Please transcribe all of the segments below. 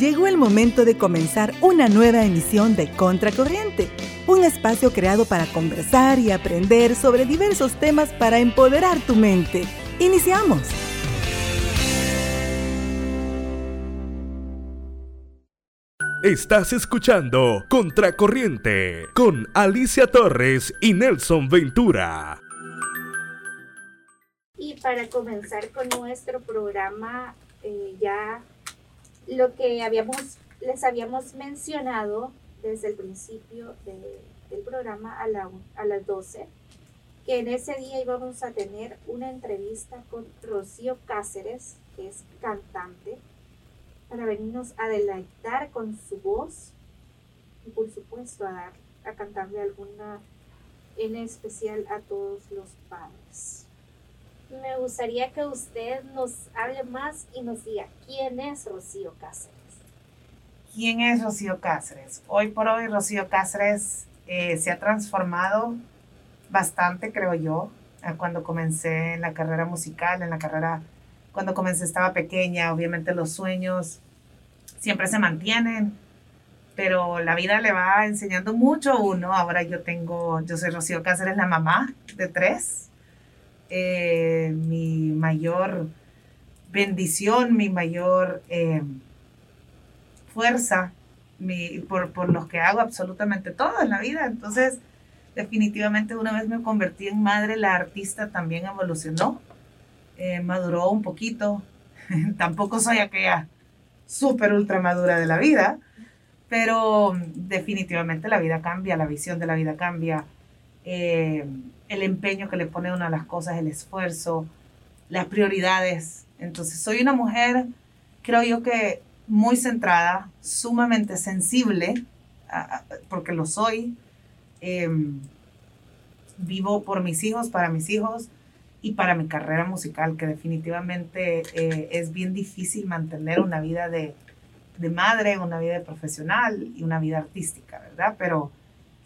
Llegó el momento de comenzar una nueva emisión de Contracorriente, un espacio creado para conversar y aprender sobre diversos temas para empoderar tu mente. Iniciamos. Estás escuchando Contracorriente con Alicia Torres y Nelson Ventura. Y para comenzar con nuestro programa, eh, ya lo que habíamos, les habíamos mencionado desde el principio del programa a, la, a las 12, que en ese día íbamos a tener una entrevista con Rocío Cáceres, que es cantante, para venirnos a deleitar con su voz y por supuesto a, dar, a cantarle alguna en especial a todos los padres me gustaría que usted nos hable más y nos diga quién es Rocío Cáceres. ¿Quién es Rocío Cáceres? Hoy por hoy Rocío Cáceres eh, se ha transformado bastante, creo yo, cuando comencé en la carrera musical, en la carrera, cuando comencé estaba pequeña, obviamente los sueños siempre se mantienen, pero la vida le va enseñando mucho a uno. Ahora yo tengo, yo soy Rocío Cáceres, la mamá de tres, eh, mi mayor bendición, mi mayor eh, fuerza, mi, por, por los que hago absolutamente todo en la vida. Entonces, definitivamente una vez me convertí en madre, la artista también evolucionó, eh, maduró un poquito. Tampoco soy aquella súper ultra madura de la vida, pero definitivamente la vida cambia, la visión de la vida cambia el empeño que le pone uno a las cosas, el esfuerzo, las prioridades. Entonces, soy una mujer, creo yo que muy centrada, sumamente sensible, porque lo soy. Em, vivo por mis hijos, para mis hijos y para mi carrera musical, que definitivamente eh, es bien difícil mantener una vida de, de madre, una vida profesional y una vida artística, ¿verdad? Pero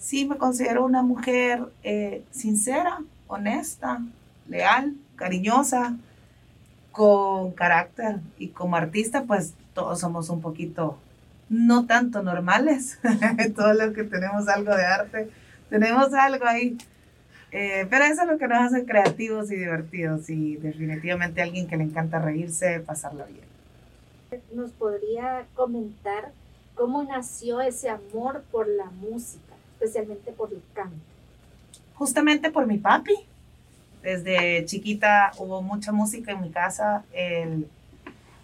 sí me considero una mujer eh, sincera, honesta, leal, cariñosa, con carácter y como artista pues todos somos un poquito no tanto normales, todos los que tenemos algo de arte, tenemos algo ahí. Eh, pero eso es lo que nos hace creativos y divertidos y definitivamente alguien que le encanta reírse, pasarla bien. ¿Nos podría comentar cómo nació ese amor por la música? Especialmente por el canto? Justamente por mi papi. Desde chiquita hubo mucha música en mi casa. Él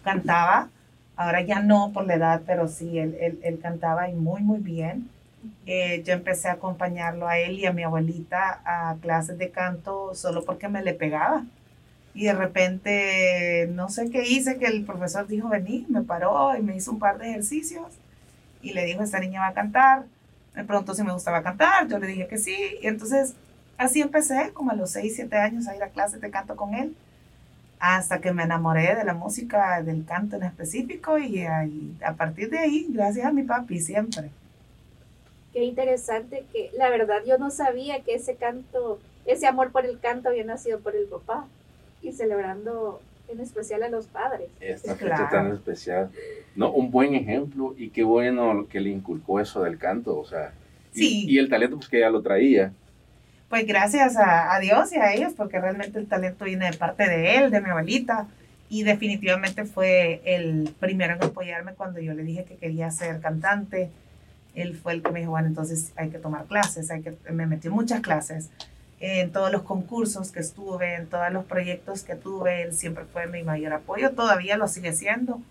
cantaba. Ahora ya no por la edad, pero sí, él, él, cantaba y muy, muy bien. Eh, yo empecé a acompañarlo a él y a mi abuelita a clases de canto solo porque me le pegaba. Y de repente, no sé qué hice, que el profesor dijo, vení, me paró y me hizo un par de ejercicios. Y le dijo, esta niña va a cantar me preguntó si me gustaba cantar, yo le dije que sí, y entonces así empecé, como a los 6, 7 años, a ir a clases de canto con él, hasta que me enamoré de la música, del canto en específico, y, a partir de ahí, gracias a mi papi, siempre. Qué interesante que, la verdad, yo no sabía que ese canto, ese amor por el canto había nacido por el papá, y celebrando en especial a los padres. Esta fecha tan especial. No, un buen ejemplo y qué bueno que le inculcó eso del canto, o sea, y, el talento pues que ya lo traía. Pues gracias a, Dios y a ellos, porque realmente el talento viene de parte de él, de mi abuelita, y definitivamente fue el primero en apoyarme cuando yo le dije que quería ser cantante. Él fue el que me dijo, bueno, entonces hay que tomar clases, hay que, me metió muchas clases en todos los concursos que estuve, en todos los proyectos que tuve, él siempre fue mi mayor apoyo, todavía lo sigue siendo.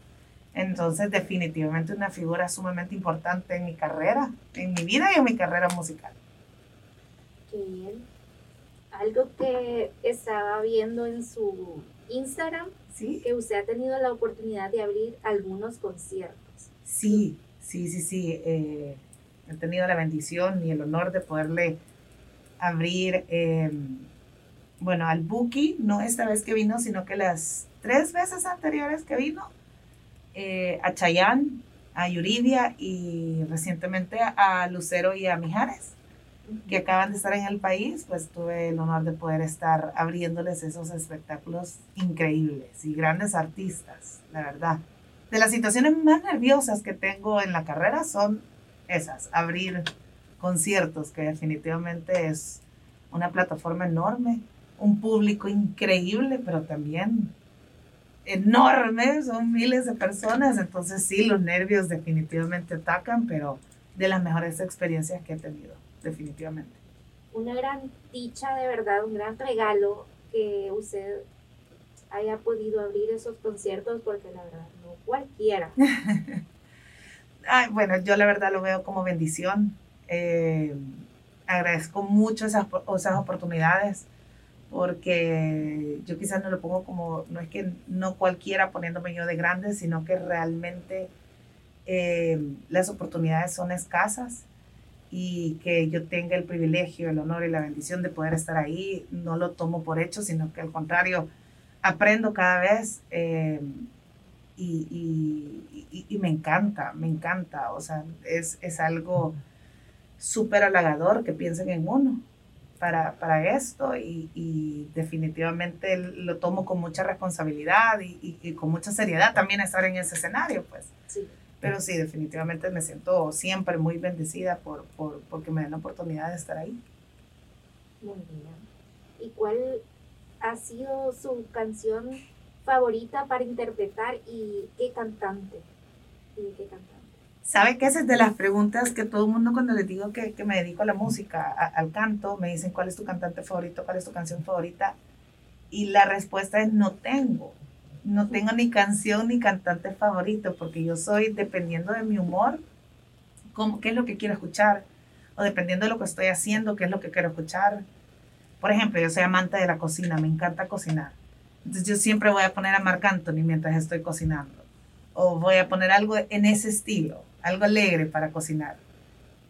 Entonces, definitivamente una figura sumamente importante en mi carrera, en mi vida y en mi carrera musical. Qué bien. Algo que estaba viendo en su Instagram, ¿Sí? que usted ha tenido la oportunidad de abrir algunos conciertos. Sí, sí, sí, sí. Eh, he tenido la bendición y el honor de poderle abrir, em, bueno, al Buki, no esta vez que vino, sino que las tres veces anteriores que vino, eh, a Chayán, a Yuridia y recientemente a Lucero y a Mijares, que acaban de estar en el país, pues tuve el honor de poder estar abriéndoles esos espectáculos increíbles y grandes artistas, la verdad. de las situaciones más nerviosas que tengo en la carrera son esas, abrir conciertos, que definitivamente es una plataforma enorme, un público increíble, pero también enorme, son miles de personas, entonces sí, los nervios definitivamente atacan, pero de las mejores experiencias que he tenido, definitivamente. Una gran dicha, de verdad, un gran regalo que usted haya podido abrir esos conciertos, porque la verdad, no cualquiera. bueno, yo la verdad lo veo como bendición. Eh, agradezco mucho esas, esas oportunidades porque yo quizás no lo pongo como, no es que no cualquiera poniéndome yo de grande, sino que realmente eh, las oportunidades son escasas y que yo tenga el privilegio, el honor y la bendición de poder estar ahí, no lo tomo por hecho, sino que al contrario, aprendo cada vez eh, y, y, y, me encanta, me encanta, o sea, es, es algo súper halagador que piensen en uno para, para esto y, y, definitivamente lo tomo con mucha responsabilidad y, y, con mucha seriedad también estar en ese escenario, pues. Sí. Pero sí, definitivamente me siento siempre muy bendecida por, por, porque me dan la oportunidad de estar ahí. Muy bien. ¿Y cuál ha sido su canción favorita para interpretar y qué cantante? ¿Y qué cantante? ¿Sabe que esa es de las preguntas que todo el mundo cuando les digo que, que me dedico a la música, al canto, me dicen cuál es tu cantante favorito, cuál es tu canción favorita? Y la respuesta es no tengo. No tengo ni canción ni cantante favorito porque yo soy, dependiendo de mi humor, cómo, qué es lo que quiero escuchar, o dependiendo de lo que estoy haciendo, qué es lo que quiero escuchar. Por ejemplo, yo soy amante de la cocina, me encanta cocinar. Entonces yo siempre voy a poner a Marc Anthony mientras estoy cocinando. O voy a poner algo en ese estilo algo alegre para cocinar.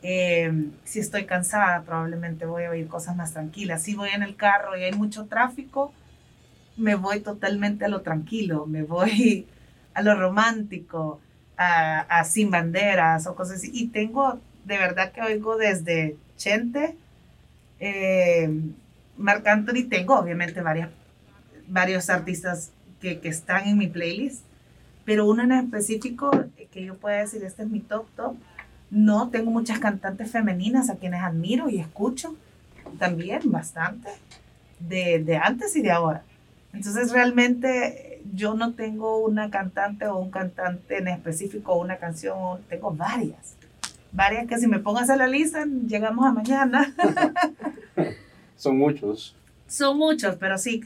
Em, si estoy cansada, probablemente voy a oír cosas más tranquilas. Si voy en el carro y hay mucho tráfico, me voy totalmente a lo tranquilo, me voy a lo romántico, a, sin banderas o cosas así. Y tengo, de verdad que oigo desde Chente, eh, Marc Anthony, tengo obviamente varias, varios artistas que, que están en mi playlist pero uno en específico que yo pueda decir, este es mi top top. No, tengo muchas cantantes femeninas a quienes admiro y escucho también bastante, de, de antes y de ahora. Entonces realmente yo no tengo una cantante o un cantante en específico o una canción, tengo varias. Varias que si me pongas a la lista, llegamos a mañana. Son muchos. Son muchos, pero sí,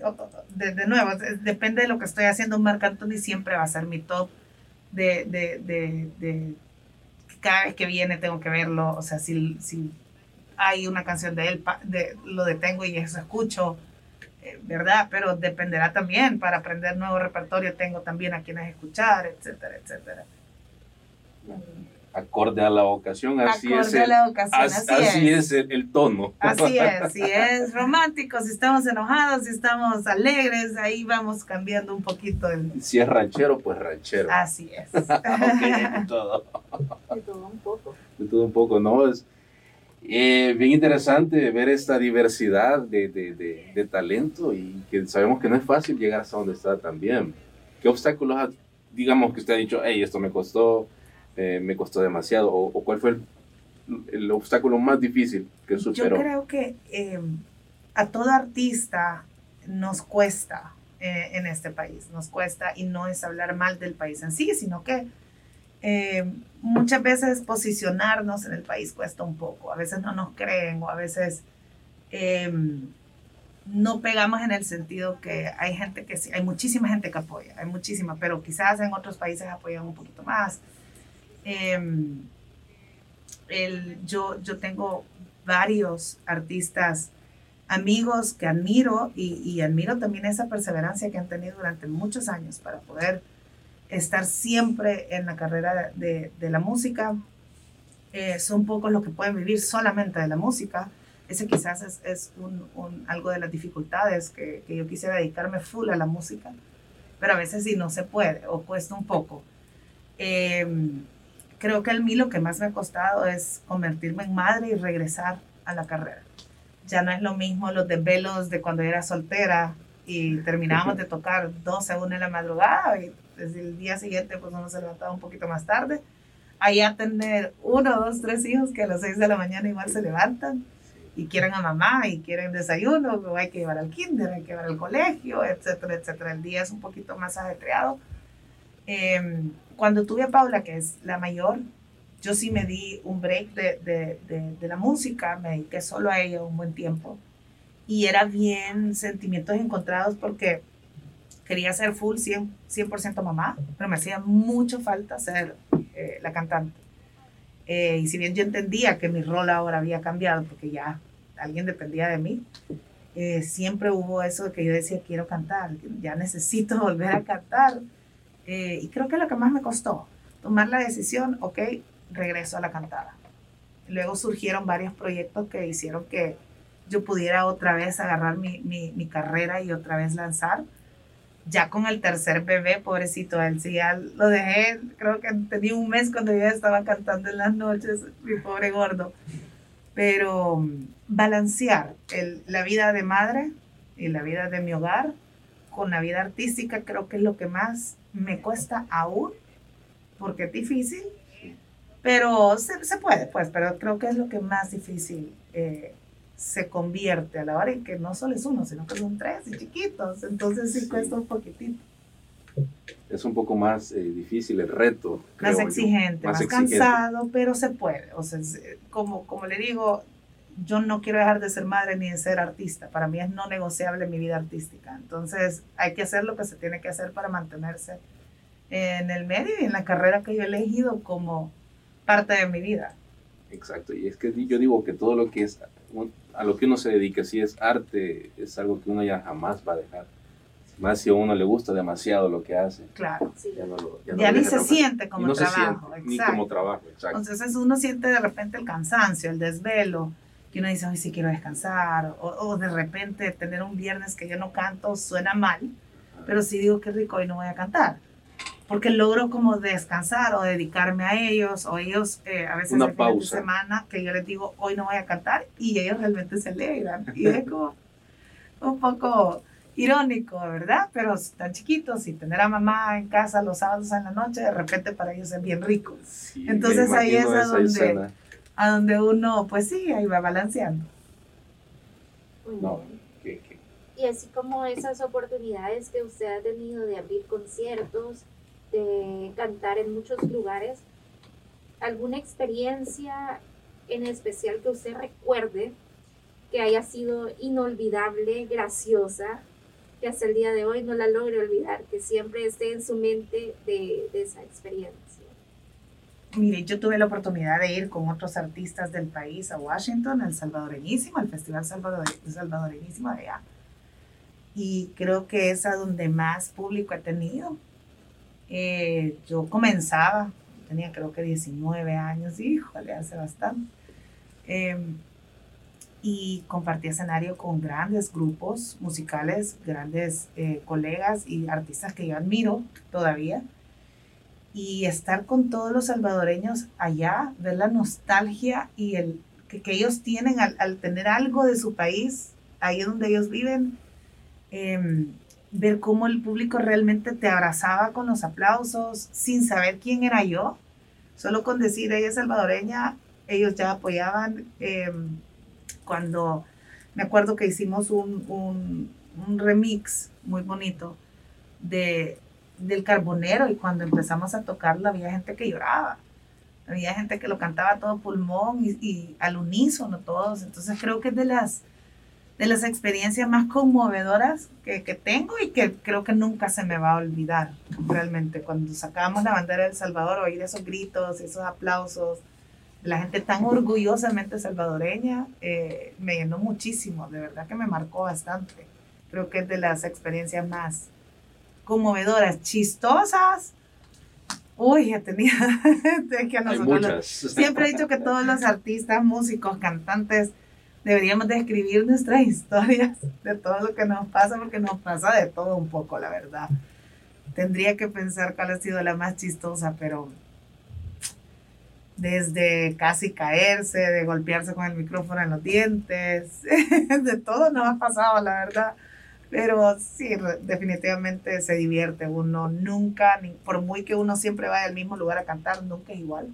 de, nuevo, depende de lo que estoy haciendo. Marc Anthony siempre va a ser mi top de, de, de, de cada vez que viene tengo que verlo. O sea, si, si hay una canción de él, de, lo detengo y eso escucho, eh, ¿verdad? Pero dependerá también. Para aprender nuevo repertorio tengo también a quienes escuchar, etcétera, etcétera acorde a la ocasión, así es. El, así, es, el, tono. Así es, si es romántico, si estamos enojados, si estamos alegres, ahí vamos cambiando un poquito. El... Si es ranchero, pues ranchero. Así es. de todo. De todo un poco. De todo un poco, ¿no? Es eh, bien interesante ver esta diversidad de, de, de, de, talento y que sabemos que no es fácil llegar hasta donde está también. ¿Qué obstáculos, digamos, que usted ha dicho, hey, esto me costó, eh, me costó demasiado? ¿O, cuál fue el, obstáculo más difícil que superó? Yo creo que eh, a todo artista nos cuesta eh, en este país, nos cuesta y no es hablar mal del país en sí, sino que muchas veces posicionarnos en el país cuesta un poco, a veces no nos creen o a veces no pegamos en el sentido que hay gente que sí, hay muchísima gente que apoya, hay muchísima, pero quizás en otros países apoyan un poquito más. Em, yo, yo tengo varios artistas amigos que admiro y, admiro también esa perseverancia que han tenido durante muchos años para poder estar siempre en la carrera de, la música. Eh, son pocos los que pueden vivir solamente de la música. Ese quizás es, es un, un, algo de las dificultades que, yo quisiera dedicarme full a la música, pero a veces sí no se puede o cuesta un poco. Eh, creo que a mí lo que más me ha costado es convertirme en madre y regresar a la carrera. Ya no es lo mismo los desvelos de cuando era soltera y terminábamos de tocar 12 a 1 de la madrugada y Desde el día siguiente, pues uno se levantaba un poquito más tarde. Allá tener uno, dos, tres hijos que a las seis de la mañana igual se levantan y quieren a mamá y quieren desayuno, hay que llevar al kinder, hay que llevar al colegio, etcétera, etcétera. El día es un poquito más ajetreado. Em, cuando tuve a Paula, que es la mayor, yo sí me di un break de, de, de, de, la música, me dediqué solo a ella un buen tiempo. Y era bien sentimientos encontrados porque quería ser full 100%, 100 mamá, pero me hacía mucho falta ser eh, la cantante. Eh, y si bien yo entendía que mi rol ahora había cambiado porque ya alguien dependía de mí, eh, siempre hubo eso de que yo decía, quiero cantar, ya necesito volver a cantar. Y creo que lo que más me costó, tomar la decisión, ok, regreso a la cantada. Luego surgieron varios proyectos que hicieron que yo pudiera otra vez agarrar mi, mi, mi carrera y otra vez lanzar ya con el tercer bebé, pobrecito, él sí ya lo dejé, creo que tenía un mes cuando ya estaba cantando en las noches, mi pobre gordo. Pero mm, balancear el, la vida de madre y la vida de mi hogar con la vida artística creo que es lo que más me cuesta aún, porque es difícil, pero se, se puede, pues, pero creo que es lo que más difícil eh, se convierte a la hora en que no solo es uno, sino que son tres y chiquitos. Entonces sí, cuesta un poquitito. Es un poco más eh, difícil el reto. Más exigente, más, cansado, pero se puede. O sea, como, como le digo, yo no quiero dejar de ser madre ni de ser artista. Para mí es no negociable mi vida artística. Entonces hay que hacer lo que se tiene que hacer para mantenerse en el medio y en la carrera que yo he elegido como parte de mi vida. Exacto, y es que yo digo que todo lo que es a lo que uno se dedica, si es arte, es algo que uno ya jamás va a dejar. Más si a uno le gusta demasiado lo que hace. Claro. Ya, ni se siente como trabajo. ni como trabajo, exacto. Entonces uno siente de repente el cansancio, el desvelo, que uno dice, hoy sí quiero descansar, o, o, de repente tener un viernes que yo no canto suena mal, pero si digo que rico, hoy no voy a cantar porque logro como descansar o dedicarme a ellos, o ellos eh, a veces Una pausa. de semana que yo les digo, hoy no voy a cantar, y ellos realmente se alegran. Y es como un poco irónico, ¿verdad? Pero están chiquitos y tener a mamá en casa los sábados en la noche, de repente para ellos es bien rico. Entonces ahí es a donde, a donde uno, pues sí, ahí va balanceando. No, Y así como esas oportunidades que usted ha tenido de abrir conciertos, de cantar en muchos lugares. ¿Alguna experiencia en especial que usted recuerde que haya sido inolvidable, graciosa, que hasta el día de hoy no la logre olvidar, que siempre esté en su mente de, de esa experiencia? Mire, yo tuve la oportunidad de ir con otros artistas del país a Washington, al Salvadoreñísimo, al Festival Salvador, Salvadoreñísimo de allá. Y creo que es a donde más público he tenido. Eh, yo comenzaba, tenía creo que 19 años, híjole, hace bastante. Em, y compartí escenario con grandes grupos musicales, grandes eh, colegas y artistas que yo admiro todavía. Y estar con todos los salvadoreños allá, ver la nostalgia y el que, que ellos tienen al, al, tener algo de su país, ahí donde ellos viven, eh, ver cómo el público realmente te abrazaba con los aplausos, sin saber quién era yo. Solo con decir ella es salvadoreña, ellos ya apoyaban. Em, cuando me acuerdo que hicimos un, un, un, remix muy bonito de, del Carbonero y cuando empezamos a tocarlo había gente que lloraba. Había gente que lo cantaba todo pulmón y, y al unísono todos. Entonces creo que es de las de las experiencias más conmovedoras que, que, tengo y que creo que nunca se me va a olvidar realmente. Cuando sacábamos la bandera de El Salvador, oír esos gritos, esos aplausos, la gente tan orgullosamente salvadoreña, eh, me llenó muchísimo, de verdad que me marcó bastante. Creo que es de las experiencias más conmovedoras, chistosas. Uy, ya tenía, que a nosotros, siempre he dicho que todos los artistas, músicos, cantantes, deberíamos de escribir nuestras historias de todo lo que nos pasa, porque nos pasa de todo un poco, la verdad. Tendría que pensar cuál ha sido la más chistosa, pero desde casi caerse, de golpearse con el micrófono en los dientes, de todo nos ha pasado, la verdad. Pero sí, definitivamente se divierte. Uno nunca, ni, por muy que uno siempre vaya al mismo lugar a cantar, nunca es igual.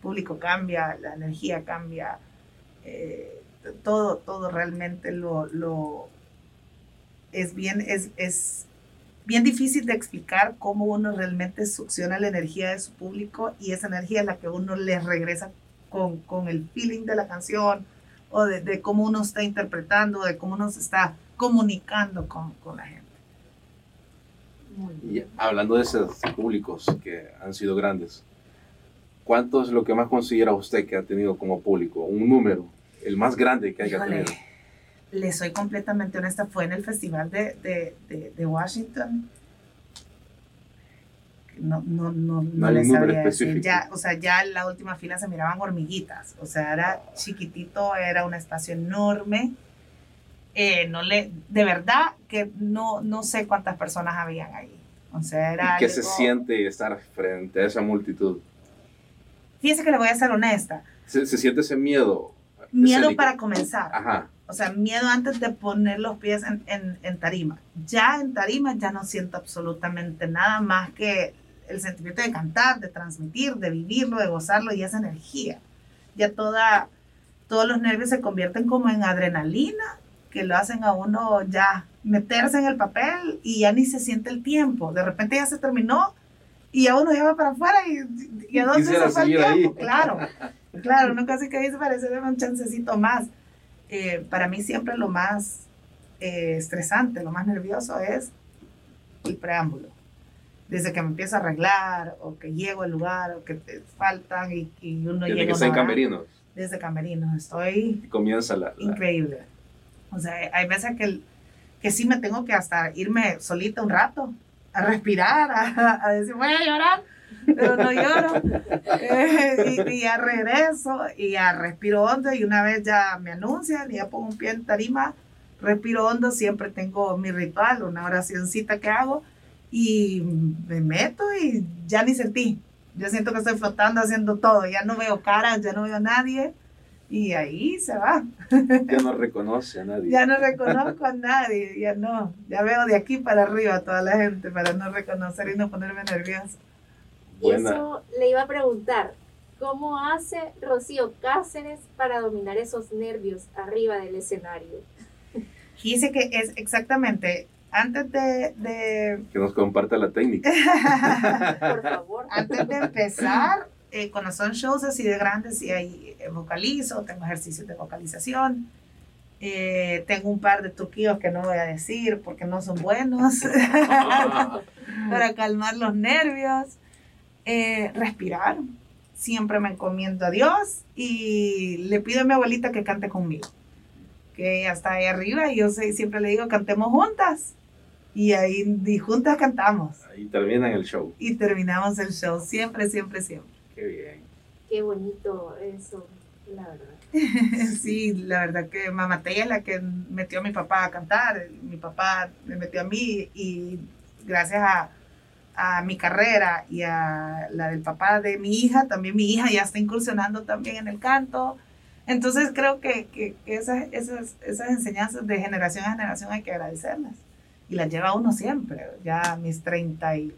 Público cambia, la energía cambia, eh, todo, todo realmente lo, lo es bien, es, es bien difícil de explicar cómo uno realmente succiona la energía de su público y esa energía es la que uno le regresa con, con el feeling de la canción o de, de, cómo uno está interpretando, de cómo uno se está comunicando con, con la gente. Y hablando de esos públicos que han sido grandes, ¿cuánto es lo que más considera usted que ha tenido como público? Un número, el más grande que haya tenido. Le soy completamente honesta, fue en el Festival de, de, de, de Washington. No, no, no, no, hay le sabría decir. específico. Ya, o sea, ya en la última fila se miraban hormiguitas. O sea, era chiquitito, era un espacio enorme. Eh, no le, de verdad que no, no sé cuántas personas habían ahí. O sea, era ¿Y qué se siente estar frente a esa multitud? Fíjese que le voy a ser honesta. ¿Se, se siente ese miedo? Miedo escénico? para comenzar. Ajá. O sea, miedo antes de poner los pies en, en, en tarima. Ya en tarima ya no siento absolutamente nada más que el sentimiento de cantar, de transmitir, de vivirlo, de gozarlo y esa energía. Ya toda, todos los nervios se convierten como en adrenalina que lo hacen a uno ya meterse en el papel y ya ni se siente el tiempo. De repente ya se terminó y ya uno ya va para afuera y, y a dónde Quisiera se fue el seguir ahí. tiempo. Claro, claro, uno casi que dice parece un chancecito más. Eh, para mí siempre lo más eh, estresante, lo más nervioso es el preámbulo. Desde que me empiezo a arreglar o que llego al lugar o que te faltan y, y uno Desde llega que a está en camerinos Desde camerinos, estoy y comienza la... la- increíble. O sea, hay veces que, que sí me tengo que hasta irme solita un rato, a respirar, a, decir, voy a llorar, pero no lloro. Eh, y, y ya regreso y ya respiro hondo y una vez ya me anuncian y ya pongo un pie en tarima, respiro hondo, siempre tengo mi ritual, una oracioncita que hago y me meto y ya ni sentí. Yo siento que estoy flotando haciendo todo, ya no veo caras, ya no veo a nadie y ahí se va. Ya no reconoce a nadie. Ya no reconozco a nadie, ya no. Ya veo de aquí para arriba a toda la gente para no reconocer y no ponerme nerviosa. Y Buena. eso le iba a preguntar, ¿cómo hace Rocío Cáceres para dominar esos nervios arriba del escenario? Dice que es exactamente antes de, de- Que nos comparta la técnica. Por favor. antes de empezar, eh, cuando son shows así de grandes y ahí eh, vocalizo, tengo ejercicios de vocalización. Eh, tengo un par de truquillos que no voy a decir porque no son buenos para calmar los nervios. Eh, respirar. Siempre me encomiendo a Dios y le pido a mi abuelita que cante conmigo. Que ella está ahí arriba y yo sé- siempre le digo cantemos juntas. Y ahí y juntas cantamos Ahí terminan el show. y terminamos el show. Siempre, siempre, siempre. Qué bien. Qué bonito eso, la verdad. Sí, la verdad que mamá Tella es la que metió a mi papá a cantar. Mi papá me metió a mí y gracias a, a mi carrera y a la del papá de mi hija, también mi hija ya está incursionando también en el canto. Entonces creo que, que, que esas, esas, esas enseñanzas de generación a generación hay que agradecerlas. Y las lleva uno siempre. Ya mis 30 y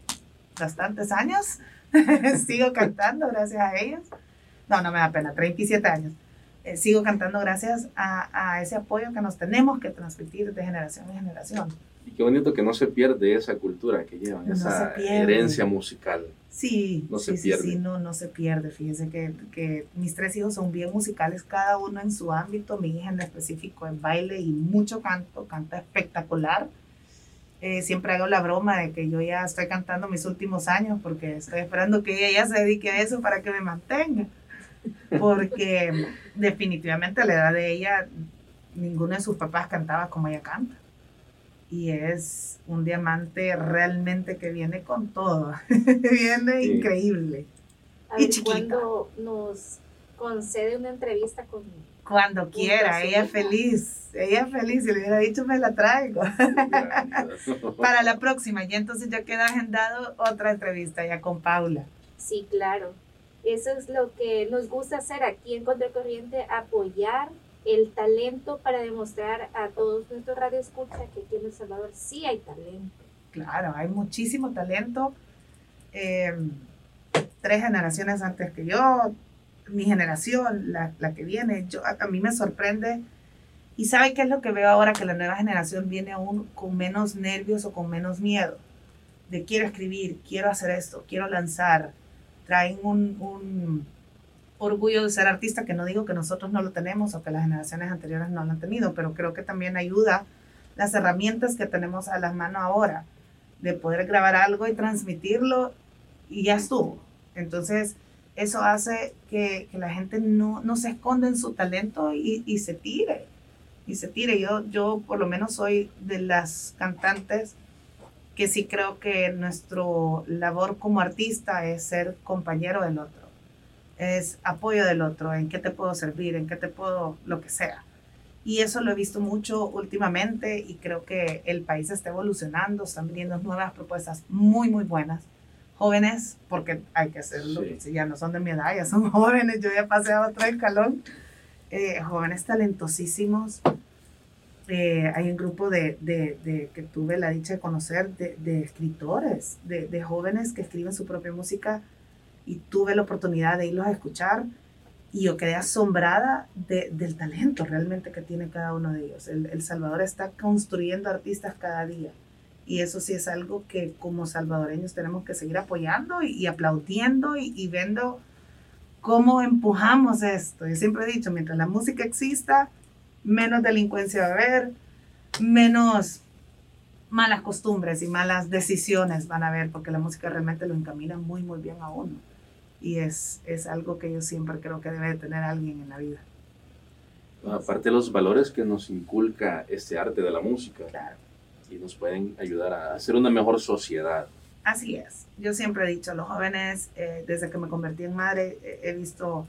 bastantes años sigo cantando gracias a ellos. No, no me da pena, 37 años. Eh, sigo cantando gracias a, a ese apoyo que nos tenemos que transmitir de generación en generación. Y qué bonito que no se pierde esa cultura que llevan, No esa se herencia musical. Sí, No se sí, sí, pierde. sí, no, no se pierde. Fíjese que, que mis tres hijos son bien musicales, cada uno en su ámbito. Mi hija en específico en baile y mucho canto, canta espectacular. Eh, siempre hago la broma de que yo ya estoy cantando mis últimos años porque estoy esperando que ella ya se dedique a eso para que me mantenga. Porque definitivamente a la edad de ella, ninguno de sus papás cantaba como ella canta. Y es un diamante realmente que viene con todo. viene Sí. increíble. A Y ver chiquita. cuándo nos concede una entrevista con Cuando quiera, ella feliz. Ella feliz. Si le hubiera dicho, me la traigo. Para la próxima. Y entonces ya queda agendado otra entrevista ya con Paula. Sí, claro. Eso es lo que nos gusta hacer aquí en Contracorriente, apoyar el talento para demostrar a todos nuestros radioescuchas que aquí en El Salvador sí hay talento. Claro, hay muchísimo talento. Em, tres generaciones antes que yo, mi generación, la, la que viene, yo, a, a, mí me sorprende. Y sabe qué es lo que veo ahora, que la nueva generación viene aún con menos nervios o con menos miedo. De quiero escribir, quiero hacer esto, quiero lanzar. Traen un, un orgullo de ser artista, que no digo que nosotros no lo tenemos o que las generaciones anteriores no lo han tenido, pero creo que también ayuda las herramientas que tenemos a la mano ahora, de poder grabar algo y transmitirlo y ya estuvo. Entonces, eso hace que, que la gente no, no, se esconda en su talento y, y, se tire. Y se tire. Yo, yo por lo menos soy de las cantantes que sí creo que nuestro labor como artista es ser compañero del otro es apoyo del otro, en qué te puedo servir, en qué te puedo, lo que sea. Y eso lo he visto mucho últimamente y creo que el país está evolucionando, están viniendo nuevas propuestas muy, muy buenas. Jóvenes, porque hay que hacerlo, sí. si ya no son de mi edad, ya son jóvenes, yo ya pasé a otro escalón. Eh, jóvenes talentosísimos. Eh, hay un grupo de, de, de, que tuve la dicha de conocer de, de escritores, de, jóvenes que escriben su propia música y tuve la oportunidad de irlos a escuchar y yo quedé asombrada de, del talento realmente que tiene cada uno de ellos. El, el, Salvador está construyendo artistas cada día y eso sí es algo que como salvadoreños tenemos que seguir apoyando y, y aplaudiendo y, y, viendo cómo empujamos esto. Yo siempre he dicho, mientras la música exista, menos delincuencia va a haber, menos malas costumbres y malas decisiones van a haber, porque la música realmente lo encamina muy, muy bien a uno y es, es algo que yo siempre creo que debe tener alguien en la vida. Aparte de los valores que nos inculca este arte de la música claro. y nos pueden ayudar a hacer una mejor sociedad. Así es. Yo siempre he dicho a los jóvenes, eh, desde que me convertí en madre, eh, he visto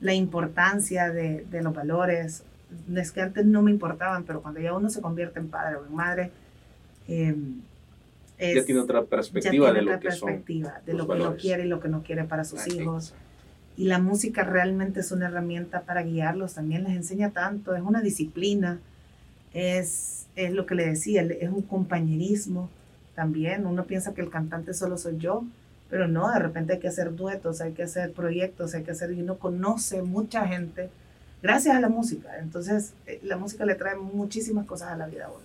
la importancia de, de, los valores. Es que antes no me importaban, pero cuando ya uno se convierte en padre o en madre, eh, es, ya tiene otra perspectiva tiene de lo que son de lo que no quiere y lo que no quiere para sus hijos. Y la música realmente es una herramienta para guiarlos, también les enseña tanto, es una disciplina, es, es lo que le decía, es un compañerismo también. Uno piensa que el cantante solo soy yo, pero no, de repente hay que hacer duetos, hay que hacer proyectos, hay que hacer, y uno conoce mucha gente gracias a la música. Entonces, eh, la música le trae muchísimas cosas a la vida a uno.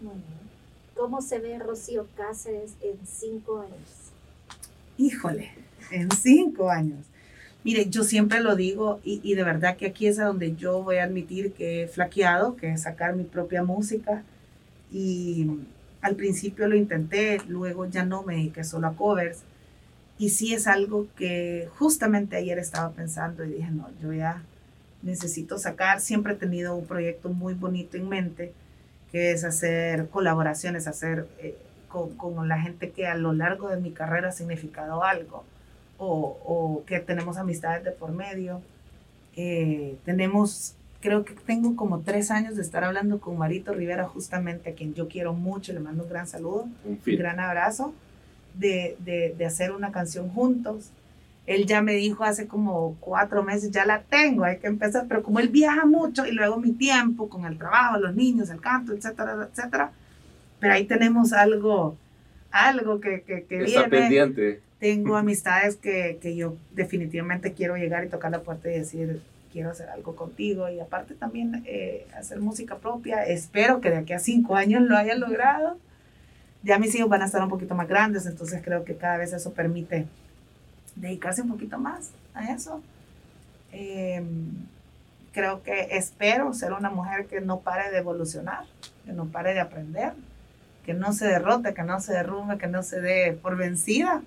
Muy bien. ¿Cómo se ve Rocío Cáceres en cinco años? Híjole, en cinco años. Mire, yo siempre lo digo y, y, de verdad que aquí es a donde yo voy a admitir que he flaqueado, que es sacar mi propia música. Y al principio lo intenté, luego ya no me dediqué solo a covers. Y sí es algo que justamente ayer estaba pensando y dije, no, yo ya necesito sacar. Siempre he tenido un proyecto muy bonito en mente que es hacer colaboraciones, hacer eh, con, con, la gente que a lo largo de mi carrera ha significado algo, o, o que tenemos amistades de por medio. Eh, tenemos, creo que tengo como tres años de estar hablando con Marito Rivera, justamente a quien yo quiero mucho, le mando un gran saludo, Un un gran abrazo, de, de, de hacer una canción juntos él ya me dijo hace como cuatro meses, ya la tengo, hay que empezar, pero como él viaja mucho y luego mi tiempo con el trabajo, los niños, el canto, etcétera, etcétera, pero ahí tenemos algo, algo que, que, que Está viene. pendiente. Tengo amistades que, que yo definitivamente quiero llegar y tocar la puerta y decir, quiero hacer algo contigo y aparte también eh, hacer música propia. Espero que de aquí a cinco años lo haya logrado. Ya mis hijos van a estar un poquito más grandes, entonces creo que cada vez eso permite dedicarse un poquito más a eso. Eh, creo que espero ser una mujer que no pare de evolucionar, que no pare de aprender, que no se derrote, que no se derrumbe, que no se dé por vencida.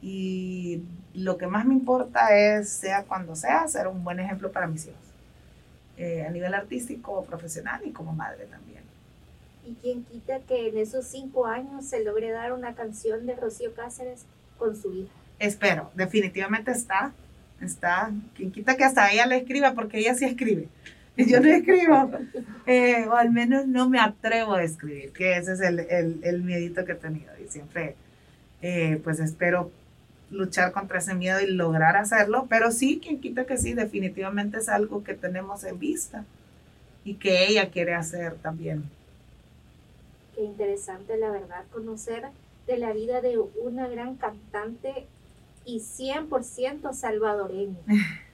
Y lo que más me importa es, sea cuando sea, ser un buen ejemplo para mis hijos, eh, a nivel artístico, profesional y como madre también. ¿Y quién quita que en esos cinco años se logre dar una canción de Rocío Cáceres con su hija? Espero, definitivamente está, está, quien quita que hasta ella le escriba, porque ella sí escribe. Yo no escribo, eh, o al menos no me atrevo a escribir, que ese es el, el, el miedito que he tenido. Y siempre, eh, pues espero luchar contra ese miedo y lograr hacerlo, pero sí, quien quita que sí, definitivamente es algo que tenemos en vista y que ella quiere hacer también. Qué interesante, la verdad, conocer de la vida de una gran cantante y 100% salvadoreña.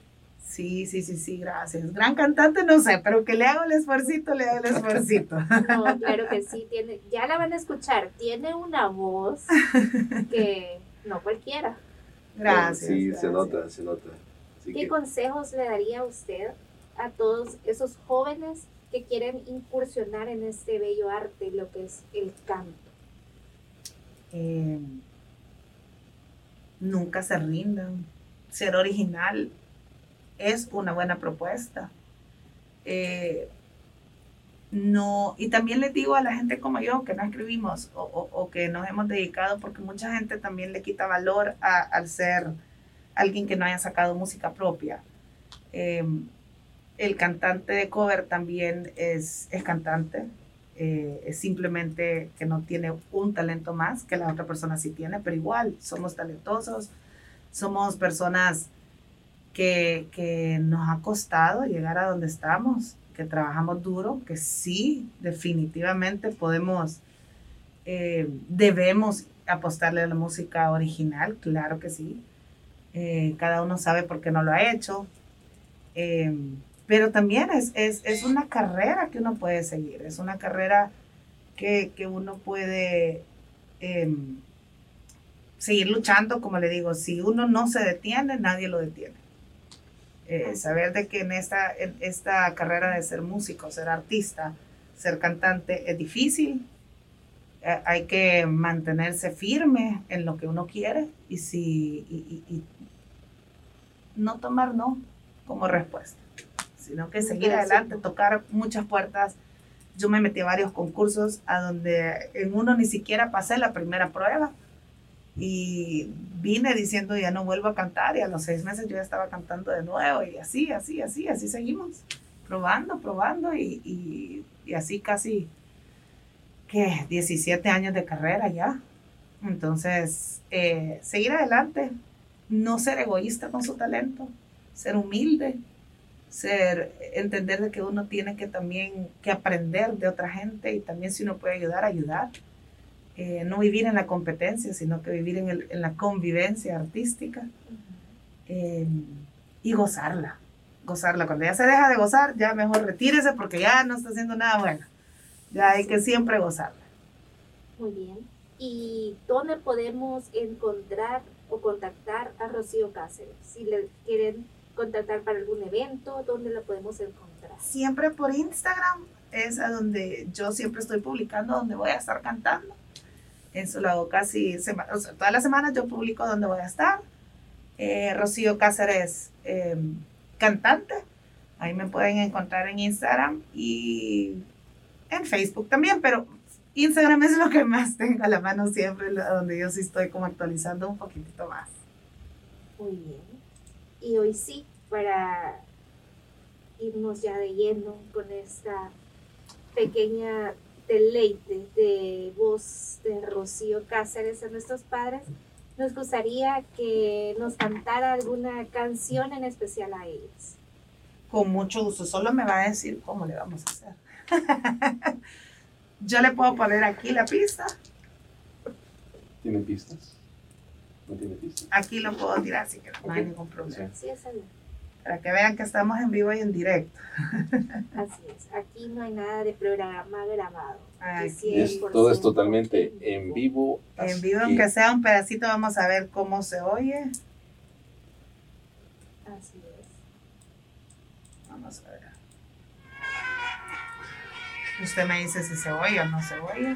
Sí, sí, sí, sí, gracias. Gran cantante, no sé, pero que le hago el esfuercito, le hago el esfuercito. No, claro que sí, tiene, ya la van a escuchar, tiene una voz que no cualquiera. Gracias. Sí, se nota, se nota. ¿Qué consejos le daría usted a todos esos jóvenes que quieren incursionar en este bello arte, lo que es el canto? Eh, nunca se rindan. Ser original es una buena propuesta. Eh, no, y también les digo a la gente como yo que no escribimos o, que nos hemos dedicado, porque mucha gente también le quita valor al ser alguien que no haya sacado música propia. Eh, el cantante de cover también es, es cantante, eh, es simplemente que no tiene un talento más que la otra persona sí tiene, pero igual somos talentosos, somos personas que, que nos ha costado llegar a donde estamos, que trabajamos duro, que sí, definitivamente podemos, eh, debemos apostarle a la música original, claro que sí. Eh, cada uno sabe por qué no lo ha hecho. Pero también es, es, es, una carrera que uno puede seguir, es una carrera que, que uno puede em, seguir luchando, como le digo, si uno no se detiene, nadie lo detiene. Eh, saber de que en esta, en esta carrera de ser músico, ser artista, ser cantante es difícil. Eh, hay que mantenerse firme en lo que uno quiere y, si, y, no tomar no como respuesta, sino que seguir adelante, tocar muchas puertas. Yo me metí a varios concursos a donde en uno ni siquiera pasé la primera prueba y vine diciendo ya no vuelvo a cantar y a los seis meses yo ya estaba cantando de nuevo y así, así, así, así seguimos, probando, probando y, y, así casi, ¿qué? 17 años de carrera ya. Entonces, eh, seguir adelante, no ser egoísta con su talento, ser humilde, ser, entender de que uno tiene que también que aprender de otra gente y también si uno puede ayudar, ayudar eh, no vivir en la competencia, sino que vivir en, el, en la convivencia artística eh, y gozarla, gozarla. Cuando ya se deja de gozar, ya mejor retírese porque ya no está haciendo nada bueno. Ya hay que siempre gozarla. Muy bien. ¿Y dónde podemos encontrar o contactar a Rocío Cáceres? Si le quieren contactar para algún evento, ¿dónde la podemos encontrar? Siempre por Instagram, es a donde yo siempre estoy publicando, donde voy a estar cantando. Eso lo hago casi, o sea, todas las semanas yo publico dónde voy a estar. Eh, Rocío Cáceres, em, cantante. Ahí me pueden encontrar en Instagram y en Facebook también, pero Instagram es lo que más tengo a la mano siempre, donde yo sí estoy como actualizando un poquitito más. Muy bien. Y hoy sí, para irnos ya de lleno con esta pequeña deleite de voz de Rocío Cáceres a nuestros padres, nos gustaría que nos cantara alguna canción en especial a ellos. Con mucho gusto, solo me va a decir cómo le vamos a hacer. Yo le puedo poner aquí la pista. ¿Tiene pistas? ¿No tiene pistas? Aquí lo puedo tirar, así que no hay ningún problema. Sí, para que vean que estamos en vivo y en directo. Así es, aquí no hay nada de programa grabado. todo es totalmente en vivo. En vivo, aunque sea un pedacito, vamos a ver cómo se oye. Así es. Vamos a ver. Usted me dice si se oye o no se oye.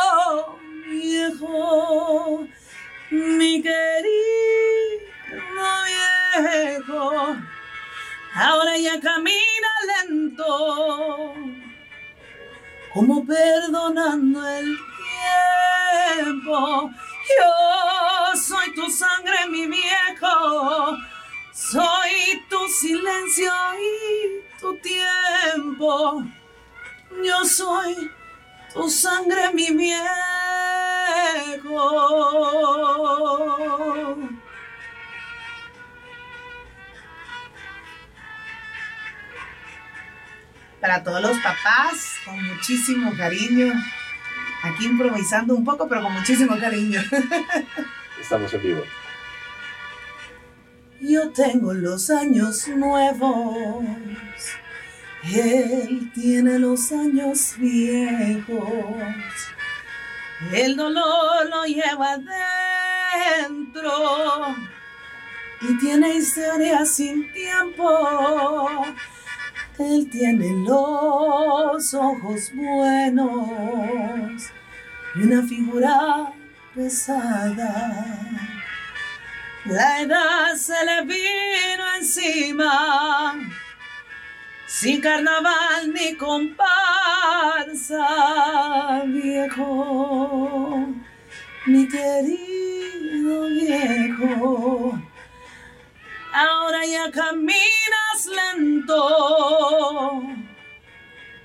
mi querido viejo. Ahora ya camina lento, como perdonando el tiempo. Yo soy tu sangre, mi viejo. Soy tu silencio y tu tiempo. Yo soy tu sangre, mi Para todos los papás, con muchísimo cariño. Aquí improvisando un poco, pero con muchísimo cariño. Estamos en vivo. Yo tengo los años nuevos, él tiene los años viejos. El dolor lo lleva dentro y tiene historia sin tiempo. Él tiene los ojos buenos y una figura pesada. La edad se le vino encima, sin carnaval ni comparsa, viejo, mi querido viejo. Ahora ya caminas lento,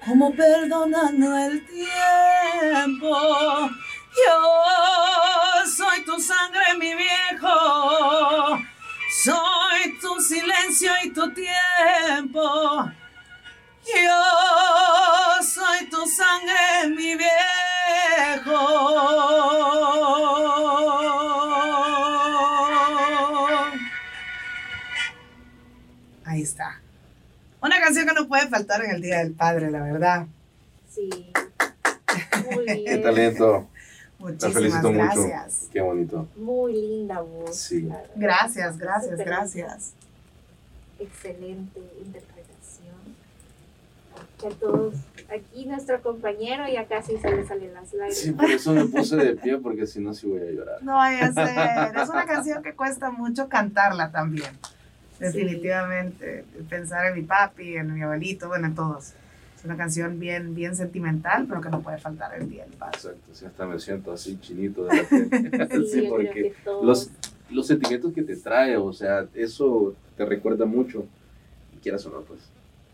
como perdonando el tiempo. Yo soy tu sangre, mi viejo. Soy tu silencio y tu tiempo. Yo soy tu sangre, mi viejo. Ahí está. Una canción que no puede faltar en el Día del Padre, la verdad. Sí. Muy Qué bien. talento. Te Muchísimas felicito gracias. mucho. Qué bonito. Muy linda voz. Sí. Gracias, gracias, gracias. Excelente interpretación. Todos, aquí nuestro compañero ya casi se le salen las lágrimas. Sí, por eso me puse de pie, porque si no, sí voy a llorar. No vaya a ser. Es una canción que cuesta mucho cantarla también. Definitivamente. Pensar en mi papi, en mi abuelito, bueno, en todos. Es una canción bien, bien sentimental, pero que no puede faltar el día del padre. Exacto, sí, hasta me siento así chinito de la. Sí, Sí, porque los, los sentimientos que te trae, o sea, eso te recuerda mucho. Y quieras o no, pues,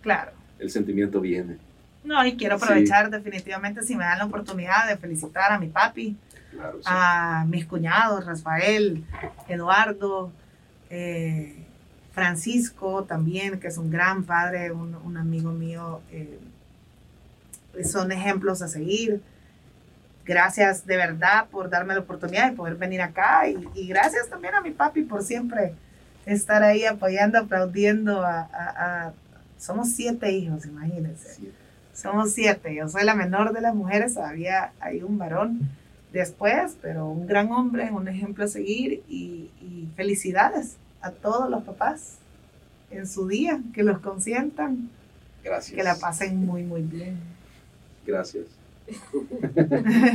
Claro. El sentimiento viene. No, y quiero aprovechar definitivamente si me dan la oportunidad de felicitar a mi papi, Claro, sí. a mis cuñados, Rafael, Eduardo, eh, Francisco también, que es un gran padre, un, un amigo mío. eh, son ejemplos a seguir. Gracias de verdad por darme la oportunidad de poder venir acá y, y gracias también a mi papi por siempre estar ahí apoyando, aplaudiendo a... a- a- somos siete hijos, imagínense. Sí. Somos siete. Yo soy la menor de las mujeres. Todavía hay un varón después, pero un gran hombre, un ejemplo a seguir. Y, y felicidades a todos los papás en su día. Que los consientan. Gracias. Que la pasen muy, muy bien. Gracias.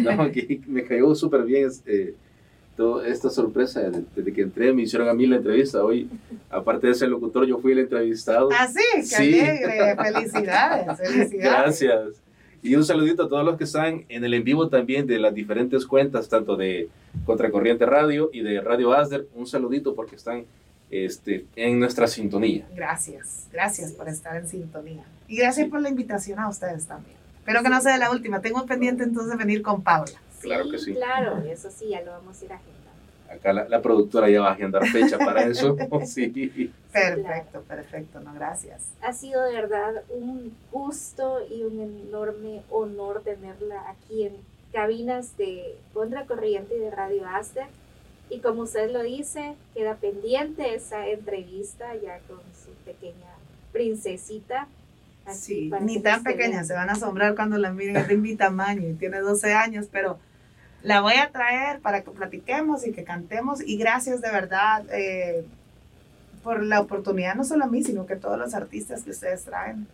no, que me cayó súper bien eh, toda esta sorpresa. de- Desde que entré, me hicieron a mí la entrevista. Hoy, aparte de ser locutor, yo fui el entrevistado. Así, qué Sí. alegre. Felicidades. Felicidades. Gracias. Y un saludito a todos los que están en el en vivo también de las diferentes cuentas, tanto de Contracorriente Radio y de Radio Asder. Un saludito porque están este, en nuestra sintonía. Gracias. Gracias por estar en sintonía. Y gracias por la invitación a ustedes también. Espero que no sea la última. Tengo pendiente entonces venir con Paula. Claro que sí. Claro, eso sí, ya lo vamos a ir agendando. Acá la, la productora ya va a agendar fecha para eso. Sí. Perfecto, perfecto. No, gracias. Ha sido de verdad un gusto y un enorme honor tenerla aquí en cabinas de Contracorriente y de Radio Aster. Y como usted lo dice, queda pendiente esa entrevista ya con su pequeña princesita. Aquí Sí, ni tan pequeña, se van a asombrar cuando la miren, es de mi tamaño y tiene 12 años, pero la voy a traer para que platiquemos y que cantemos y gracias de verdad. eh, por la oportunidad, no solo a mí, sino que a todos los artistas que ustedes traen.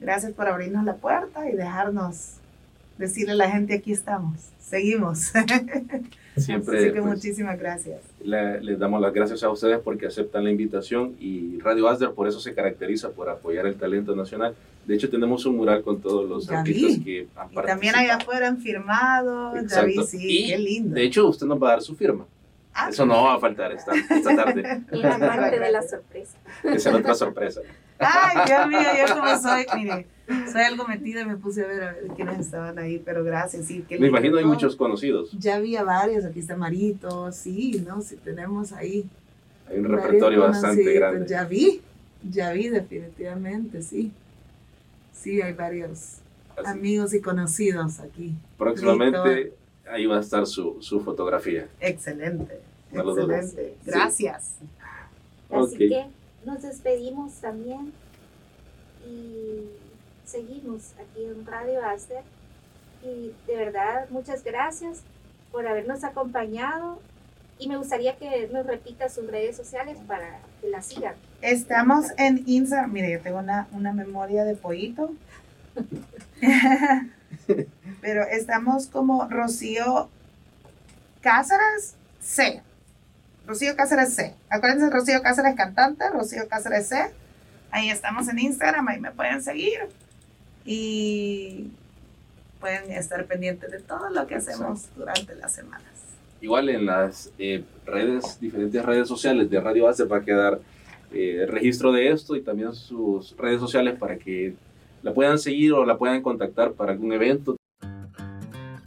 Gracias por abrirnos la puerta y dejarnos decirle a la gente aquí estamos, seguimos. Siempre. Así que pues, muchísimas gracias. le- les damos las gracias a ustedes porque aceptan la invitación y Radio Asder por eso se caracteriza por apoyar el talento nacional. De hecho, tenemos un mural con todos los Ya artistas vi. que han Y también allá participado. afuera han firmado, Exacto. vi, sí, Y, qué lindo. De hecho, usted nos va a dar su firma. Ah, Eso no va a faltar esta, esta tarde. Era parte de la sorpresa. Esa es otra sorpresa. Ay, Dios mío, yo como soy, mire, soy algo metida y me puse a ver a ver quiénes estaban ahí, pero gracias, sí. qué Me lindo, imagino hay muchos conocidos. Ya había varios, aquí está Marito, sí, ¿no? Sí, tenemos ahí. Hay un repertorio bastante grande. Ya vi, ya vi definitivamente, sí. Sí, hay varios Así, amigos y conocidos aquí. próximamente ahí va a estar su, su fotografía. Excelente, excelente. Gracias. Así Ok. que nos despedimos también y seguimos aquí en Radio Aster. Y de verdad, muchas gracias por habernos acompañado. Y me gustaría que nos repita sus redes sociales para que la sigan. Estamos en Instagram. Mire, yo tengo una, una memoria de pollito. Pero estamos como Rocío Cáceres C. Rocío Cáceres C. Acuérdense, Rocío Cáceres cantante, Rocío Cáceres C. Ahí estamos en Instagram, ahí me pueden seguir. Y pueden estar pendientes de todo lo que hacemos durante las semanas. Igual en las eh, redes, diferentes redes sociales de Radio Acer va a quedar eh, registro de esto y también sus redes sociales para que la puedan seguir o la puedan contactar para algún evento.